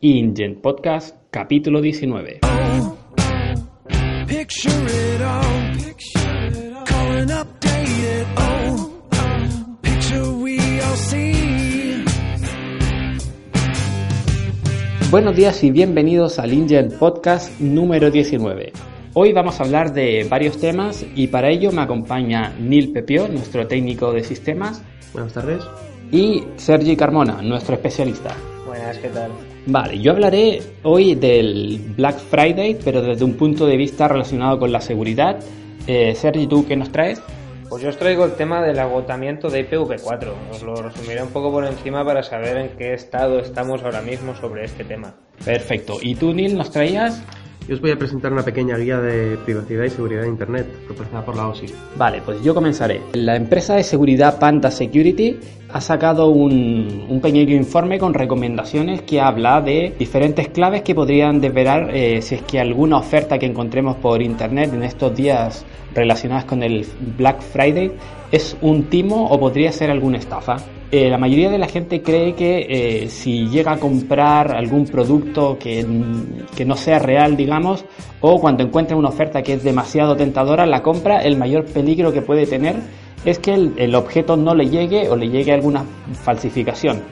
InGen Podcast, capítulo 19. Buenos días y bienvenidos al InGen Podcast número 19. Hoy vamos a hablar de varios temas y para ello me acompaña Neil Pepio, nuestro técnico de sistemas. Buenas tardes. Y Sergi Carmona, nuestro especialista. Buenas, ¿qué tal? Vale, yo hablaré hoy del Black Friday, pero desde un punto de vista relacionado con la seguridad. Eh, Sergi, ¿tú qué nos traes? Pues yo os traigo el tema del agotamiento de IPv4. Os lo resumiré un poco por encima para saber en qué estado estamos ahora mismo sobre este tema. Perfecto. ¿Y tú, Neil, nos traías? Yo os voy a presentar una pequeña guía de privacidad y seguridad de Internet proporcionada por la OSI. Vale, pues yo comenzaré. La empresa de seguridad Panda Security ha sacado un, un pequeño informe con recomendaciones que habla de diferentes claves que podrían desvelar eh, si es que alguna oferta que encontremos por Internet en estos días relacionadas con el Black Friday es un timo o podría ser alguna estafa. Eh, la mayoría de la gente cree que eh, si llega a comprar algún producto que, que, no sea real, digamos, o cuando encuentra una oferta que es demasiado tentadora, la compra, el mayor peligro que puede tener es que el, objeto no le llegue o le llegue alguna falsificación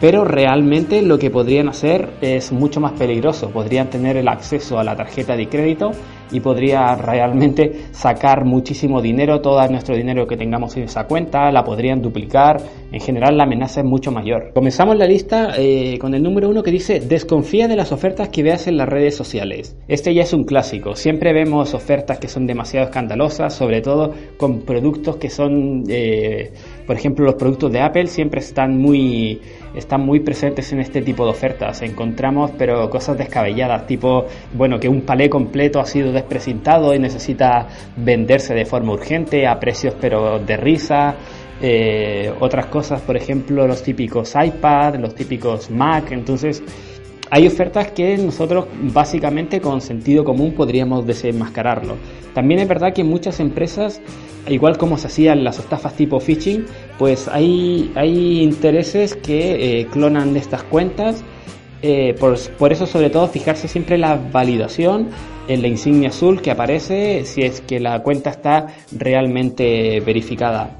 pero realmente lo que podrían hacer es mucho más peligroso. Podrían tener el acceso a la tarjeta de crédito y podría realmente sacar muchísimo dinero, todo nuestro dinero que tengamos en esa cuenta, la podrían duplicar. En general la amenaza es mucho mayor. Comenzamos la lista eh, con el número uno que dice desconfía de las ofertas que veas en las redes sociales. Este ya es un clásico. Siempre vemos ofertas que son demasiado escandalosas, sobre todo con productos que son, eh, por ejemplo, los productos de Apple siempre están muy están muy presentes en este tipo de ofertas. Encontramos, pero cosas descabelladas, tipo, bueno, que un palé completo ha sido desprecintado y necesita venderse de forma urgente a precios pero de risa. Eh, otras cosas, por ejemplo, los típicos iPad, los típicos Mac. Entonces, hay ofertas que nosotros básicamente con sentido común podríamos desenmascararlo. También es verdad que muchas empresas, igual como se hacían las estafas tipo phishing, pues hay, hay intereses que eh, clonan estas cuentas. Eh, por, eso sobre todo fijarse siempre en la validación, en la insignia azul que aparece si es que la cuenta está realmente verificada.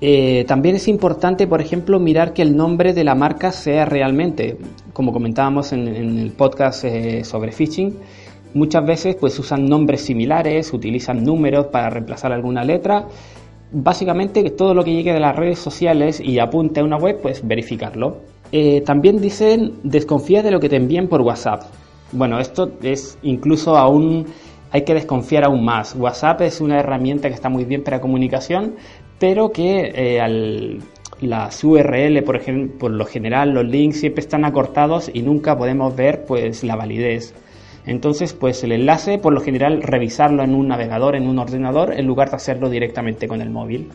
Eh, también es importante, por ejemplo, mirar que el nombre de la marca sea realmente, como comentábamos en, en el podcast eh, sobre phishing, muchas veces pues usan nombres similares, utilizan números para reemplazar alguna letra. Básicamente todo lo que llegue de las redes sociales y apunte a una web, pues verificarlo. Eh, también dicen desconfía de lo que te envíen por WhatsApp. Bueno, esto es incluso aún hay que desconfiar aún más. WhatsApp es una herramienta que está muy bien para comunicación, pero que eh, al, las URL, por ejemplo, por lo general, los links siempre están acortados y nunca podemos ver pues la validez. Entonces, pues el enlace, por lo general, revisarlo en un navegador, en un ordenador, en lugar de hacerlo directamente con el móvil.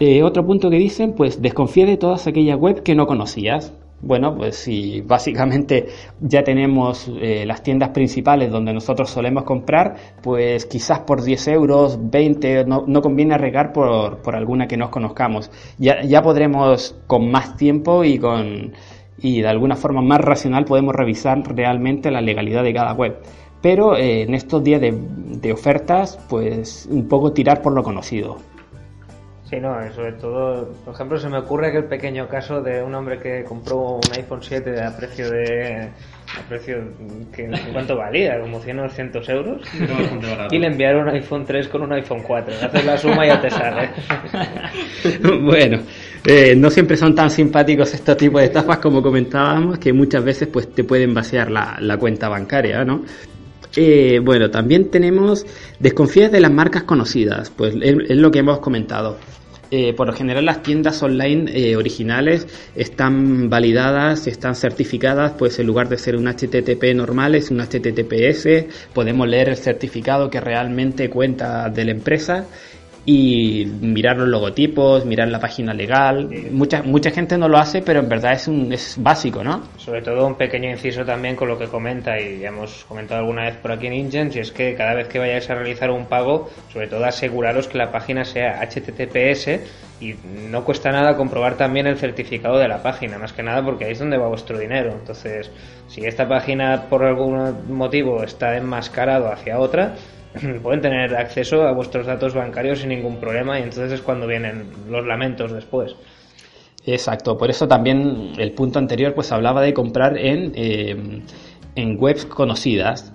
Eh, otro punto que dicen, pues desconfía de todas aquellas web que no conocías. Bueno, pues si básicamente ya tenemos eh, las tiendas principales donde nosotros solemos comprar, pues quizás por 10 euros, 20, no, no conviene arriesgar por, por, alguna que nos conozcamos. Ya, ya podremos con más tiempo y con y de alguna forma más racional podemos revisar realmente la legalidad de cada web. Pero eh, en estos días de, de ofertas, pues un poco tirar por lo conocido. Sí, no, sobre todo, por ejemplo, se me ocurre que el pequeño caso de un hombre que compró un iPhone 7 a precio de. a precio. que ¿cuánto valía? Como 100 o 200 euros. y le enviaron un iPhone 3 con un iPhone 4. Haces la suma y ya te sale. bueno, eh, no siempre son tan simpáticos estos tipos de estafas como comentábamos, que muchas veces pues te pueden vaciar la, la cuenta bancaria, ¿no? Eh, bueno, también tenemos desconfías de las marcas conocidas, pues es, es, lo que hemos comentado. eh, por lo general las tiendas online eh, originales están validadas, están certificadas, pues en lugar de ser un HTTP normal es un HTTPS, podemos leer el certificado que realmente cuenta de la empresa y mirar los logotipos, mirar la página legal. Mucha, mucha gente no lo hace, pero en verdad es, un, es básico, ¿no? Sobre todo un pequeño inciso también con lo que comenta y ya hemos comentado alguna vez por aquí en Ingens y es que cada vez que vayáis a realizar un pago, sobre todo aseguraros que la página sea HTTPS y no cuesta nada comprobar también el certificado de la página, más que nada porque ahí es donde va vuestro dinero. Entonces, si esta página por algún motivo está enmascarado hacia otra, pueden tener acceso a vuestros datos bancarios sin ningún problema y entonces es cuando vienen los lamentos después. Exacto, por eso también el punto anterior pues hablaba de comprar en, eh, en webs conocidas.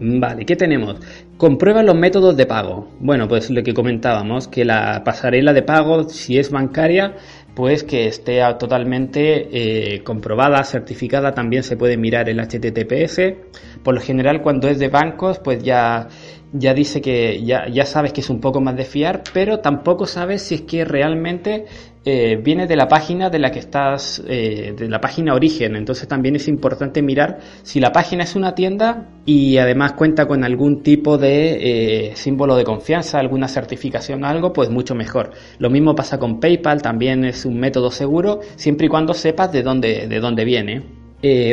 Vale, ¿qué tenemos? Comprueba los métodos de pago. Bueno, pues lo que comentábamos, que la pasarela de pago, si es bancaria, pues que esté totalmente eh, comprobada, certificada, también se puede mirar el HTTPS. Por lo general, cuando es de bancos, pues ya, ya dice que ya, ya sabes que es un poco más de fiar, pero tampoco sabes si es que realmente eh, viene de la página de la que estás, eh, de la página origen. Entonces también es importante mirar si la página es una tienda y además cuenta con algún tipo de eh, símbolo de confianza, alguna certificación, algo, pues mucho mejor. Lo mismo pasa con PayPal, también es un método seguro, siempre y cuando sepas de dónde, de dónde viene.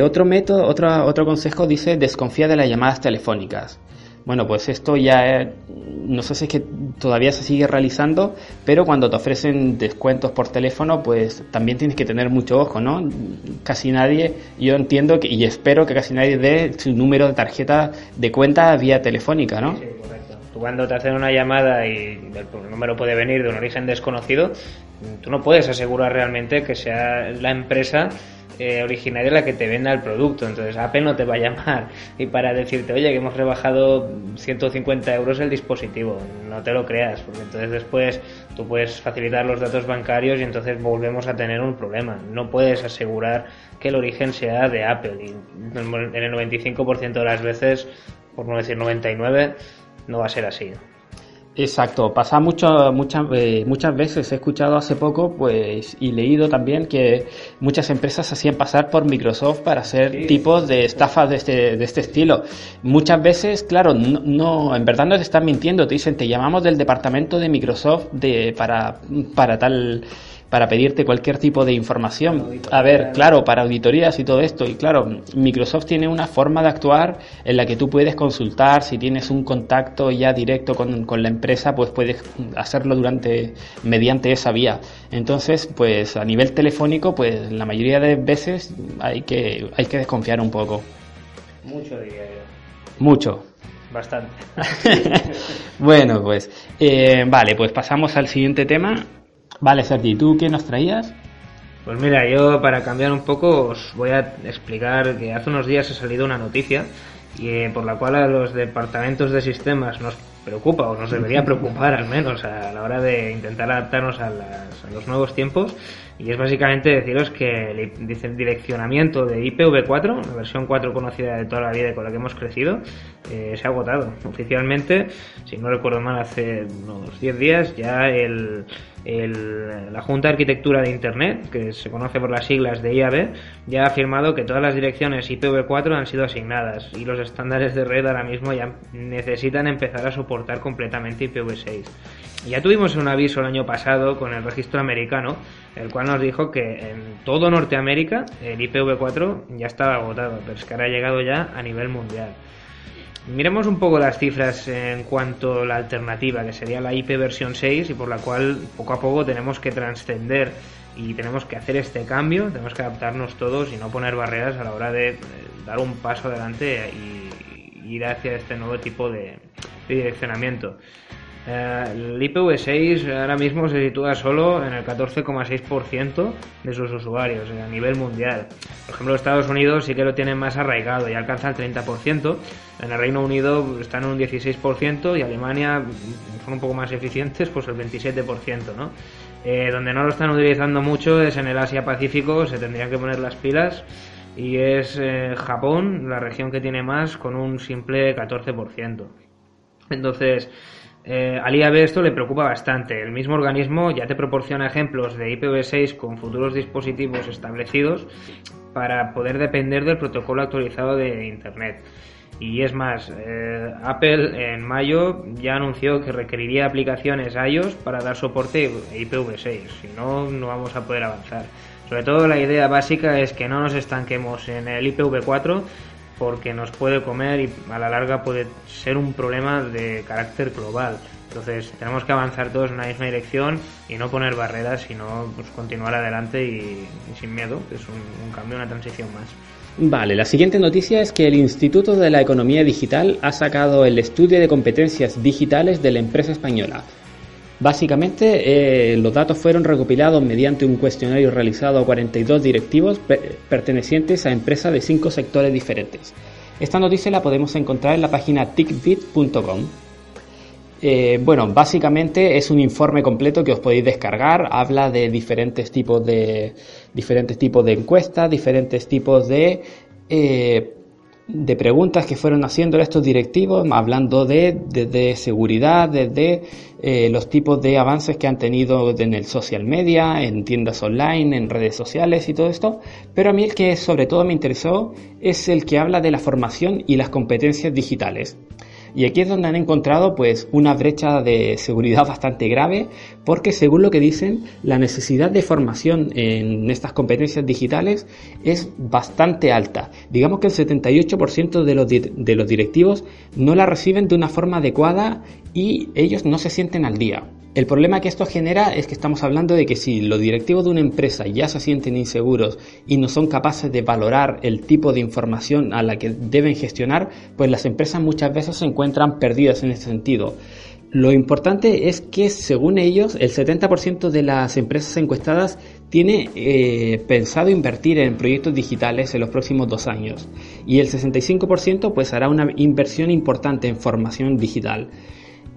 otro método, otro, otro consejo dice desconfía de las llamadas telefónicas. Bueno, pues esto ya no sé si es que todavía se sigue realizando, pero cuando te ofrecen descuentos por teléfono, pues también tienes que tener mucho ojo, ¿no? Casi nadie, yo entiendo que, y espero que casi nadie dé su número de tarjeta de cuenta vía telefónica, ¿no? Sí, correcto. Tú cuando te hacen una llamada y el número puede venir de un origen desconocido, tú no puedes asegurar realmente que sea la empresa eh, originaria la que te venda el producto. Entonces Apple no te va a llamar y para decirte, oye, que hemos rebajado 150 euros el dispositivo. No te lo creas, porque entonces después tú puedes facilitar los datos bancarios y entonces volvemos a tener un problema. No puedes asegurar que el origen sea de Apple y en el 95% de las veces, por no decir 99, no va a ser así. Exacto, pasa mucho, muchas, eh, muchas veces he escuchado hace poco pues y leído también que muchas empresas hacían pasar por Microsoft para hacer tipos de estafas de este, de este estilo. Muchas veces, claro, no, no, en verdad no te están mintiendo, te dicen te llamamos del departamento de Microsoft de, para, para tal para pedirte cualquier tipo de información. A ver, claro, para auditorías y todo esto. Y claro, Microsoft tiene una forma de actuar en la que tú puedes consultar, si tienes un contacto ya directo con, la empresa, pues puedes hacerlo durante, mediante esa vía. Entonces, pues a nivel telefónico, pues la mayoría de veces hay que, hay que desconfiar un poco. Mucho diría yo. Mucho. Bastante. bueno, pues eh, vale, pues pasamos al siguiente tema Vale, Sergi, ¿tú qué nos traías? Pues mira, yo para cambiar un poco os voy a explicar que hace unos días ha salido una noticia y, eh, por la cual a los departamentos de sistemas nos preocupa o nos debería preocupar al menos a la hora de intentar adaptarnos a, los nuevos tiempos y es básicamente deciros que el, direccionamiento de IPv4, la versión 4 conocida de toda la vida y con la que hemos crecido, eh, se ha agotado. Oficialmente, si no recuerdo mal, hace unos 10 días ya el, la Junta de Arquitectura de Internet, que se conoce por las siglas de IAB, ya ha afirmado que todas las direcciones IPv4 han sido asignadas y los estándares de red ahora mismo ya necesitan empezar a soportar completamente IPv6. Ya tuvimos un aviso el año pasado con el registro americano, el cual nos dijo que en todo Norteamérica el IPv4 ya estaba agotado, pero es que ahora ha llegado ya a nivel mundial. Miremos un poco las cifras en cuanto a la alternativa, que sería la IP versión 6 y por la cual poco a poco tenemos que trascender y tenemos que hacer este cambio, tenemos que adaptarnos todos y no poner barreras a la hora de dar un paso adelante y ir hacia este nuevo tipo de, direccionamiento. Eh, el IPv6 ahora mismo se sitúa solo en el 14,6% de sus usuarios a nivel mundial. Por ejemplo, Estados Unidos sí que lo tienen más arraigado y alcanza el 30%. En el Reino Unido están en un 16% y Alemania son un poco más eficientes, pues el 27%, ¿no? Eh, donde no lo están utilizando mucho es en el Asia Pacífico, se tendrían que poner las pilas y es eh, Japón la región que tiene más con un simple 14%. Entonces, Eh, al IAB esto le preocupa bastante. El mismo organismo ya te proporciona ejemplos de IPv6 con futuros dispositivos establecidos para poder depender del protocolo actualizado de Internet. Y es más, eh, Apple en mayo ya anunció que requeriría aplicaciones iOS para dar soporte a IPv6. Si no, no vamos a poder avanzar. Sobre todo la idea básica es que no nos estanquemos en el IPv4 porque nos puede comer y a la larga puede ser un problema de carácter global. Entonces tenemos que avanzar todos en la misma dirección y no poner barreras, sino pues, continuar adelante y, sin miedo. Es un, un cambio, una transición más. Vale, la siguiente noticia es que el Instituto de la Economía Digital ha sacado el estudio de competencias digitales de la empresa española. Básicamente, eh, los datos fueron recopilados mediante un cuestionario realizado a 42 directivos pertenecientes a empresas de cinco sectores diferentes. Esta noticia la podemos encontrar en la página tickbit.com. Eh, bueno, básicamente es un informe completo que os podéis descargar. Habla de diferentes tipos de diferentes tipos de encuestas, diferentes tipos de eh, de preguntas que fueron haciendo estos directivos, hablando de, seguridad, desde eh, los tipos de avances que han tenido en el social media, en tiendas online, en redes sociales y todo esto. Pero a mí el que sobre todo me interesó es el que habla de la formación y las competencias digitales. Y aquí es donde han encontrado pues una brecha de seguridad bastante grave porque según lo que dicen la necesidad de formación en estas competencias digitales es bastante alta. Digamos que el 78% de los, de los directivos no la reciben de una forma adecuada y ellos no se sienten al día. El problema que esto genera es que estamos hablando de que si los directivos de una empresa ya se sienten inseguros y no son capaces de valorar el tipo de información a la que deben gestionar, pues las empresas muchas veces se encuentran perdidas en ese sentido. Lo importante es que, según ellos, el 70% de las empresas encuestadas tiene eh, pensado invertir en proyectos digitales en los próximos dos años y el 65% pues hará una inversión importante en formación digital.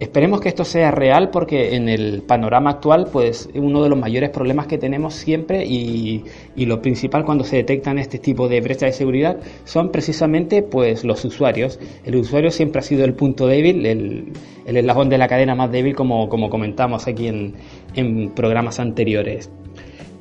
Esperemos que esto sea real porque en el panorama actual, pues uno de los mayores problemas que tenemos siempre y, lo principal cuando se detectan este tipo de brechas de seguridad son precisamente pues los usuarios. El usuario siempre ha sido el punto débil, el, el eslabón de la cadena más débil como, como comentamos aquí en, en programas anteriores.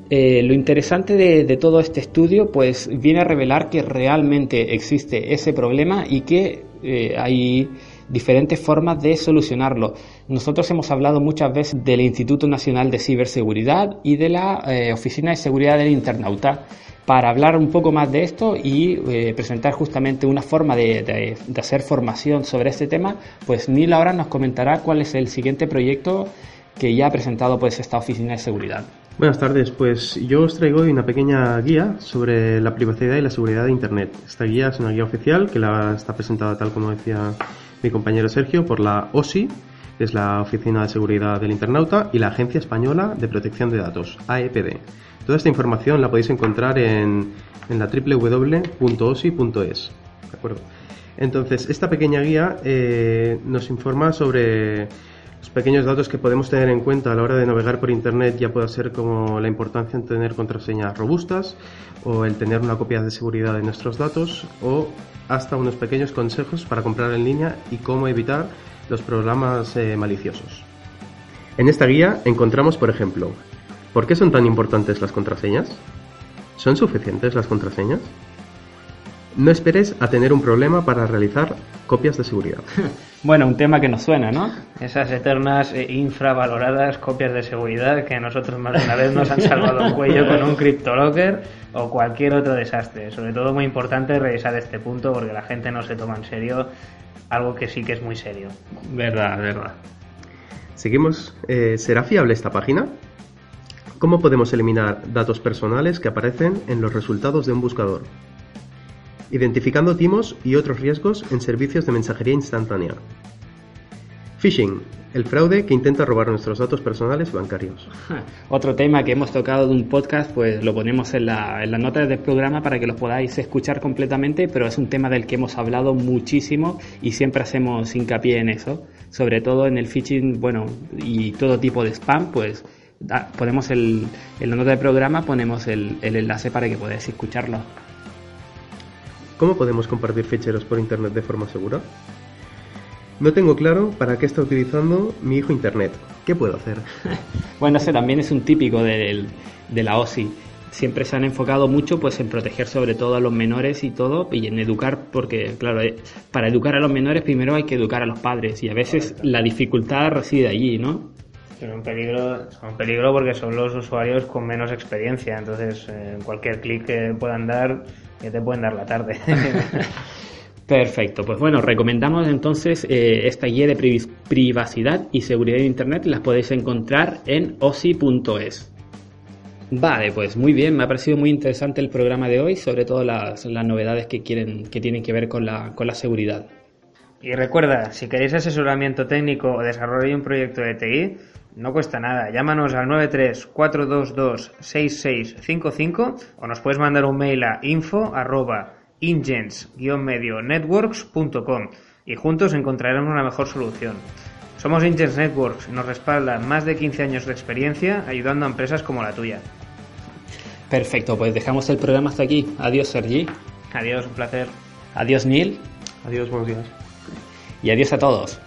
Eh, lo interesante de, todo este estudio pues viene a revelar que realmente existe ese problema y que eh, hay diferentes formas de solucionarlo. Nosotros hemos hablado muchas veces del Instituto Nacional de Ciberseguridad y de la eh, Oficina de Seguridad del Internauta para hablar un poco más de esto y eh, presentar justamente una forma de, hacer formación sobre este tema, pues Neil ahora nos comentará cuál es el siguiente proyecto que ya ha presentado pues esta oficina de seguridad. Buenas tardes, pues yo os traigo hoy una pequeña guía sobre la privacidad y la seguridad de Internet. Esta guía es una guía oficial que la está presentada tal como decía mi compañero Sergio, por la OSI, que es la Oficina de Seguridad del Internauta, y la Agencia Española de Protección de Datos, AEPD. Toda esta información la podéis encontrar en, en la www.osi.es. ¿De acuerdo? Entonces, esta pequeña guía eh, nos informa sobre los pequeños datos que podemos tener en cuenta a la hora de navegar por Internet, ya pueda ser como la importancia en tener contraseñas robustas o el tener una copia de seguridad de nuestros datos o hasta unos pequeños consejos para comprar en línea y cómo evitar los programas eh, maliciosos. En esta guía encontramos, por ejemplo, ¿por qué son tan importantes las contraseñas? ¿Son suficientes las contraseñas? No esperes a tener un problema para realizar copias de seguridad. Bueno, un tema que nos suena, ¿no? Esas eternas e infravaloradas copias de seguridad que a nosotros más de una vez nos han salvado el cuello con un CryptoLocker o cualquier otro desastre. Sobre todo muy importante revisar este punto porque la gente no se toma en serio algo que sí que es muy serio. Verdad, verdad. Seguimos. Eh, ¿Será fiable esta página? ¿Cómo podemos eliminar datos personales que aparecen en los resultados de un buscador? Identificando timos y otros riesgos en servicios de mensajería instantánea. Phishing, el fraude que intenta robar nuestros datos personales y bancarios. Otro tema que hemos tocado de un podcast, pues lo ponemos en la, en las notas del programa para que lo podáis escuchar completamente, pero es un tema del que hemos hablado muchísimo y siempre hacemos hincapié en eso, sobre todo en el phishing, bueno, y todo tipo de spam, pues ponemos el, en la nota del programa ponemos el, el enlace para que podáis escucharlo. ¿Cómo podemos compartir ficheros por Internet de forma segura? No tengo claro para qué está utilizando mi hijo Internet. ¿Qué puedo hacer? bueno, ese también es un típico del, de la OSI. Siempre se han enfocado mucho pues en proteger sobre todo a los menores y todo y en educar porque claro, eh, para educar a los menores primero hay que educar a los padres y a veces la dificultad reside allí, ¿no? Es un peligro, es un peligro porque son los usuarios con menos experiencia, entonces en cualquier clic que puedan dar, que te pueden dar la tarde. Perfecto, pues bueno, recomendamos entonces eh, esta guía de privacidad y seguridad de Internet, las podéis encontrar en osi.es. Vale, pues muy bien, me ha parecido muy interesante el programa de hoy, sobre todo las, novedades que, quieren, que tienen que ver con la, con la seguridad. Y recuerda, si queréis asesoramiento técnico o desarrollo de un proyecto de TI, no cuesta nada. Llámanos al 934226655 o nos puedes mandar un mail a info ingens-networks.com y juntos encontraremos una mejor solución. Somos Ingens Networks y nos respaldan más de 15 años de experiencia ayudando a empresas como la tuya. Perfecto, pues dejamos el programa hasta aquí. Adiós, Sergi. Adiós, un placer. Adiós, Neil. Adiós, buenos días. Y adiós a todos.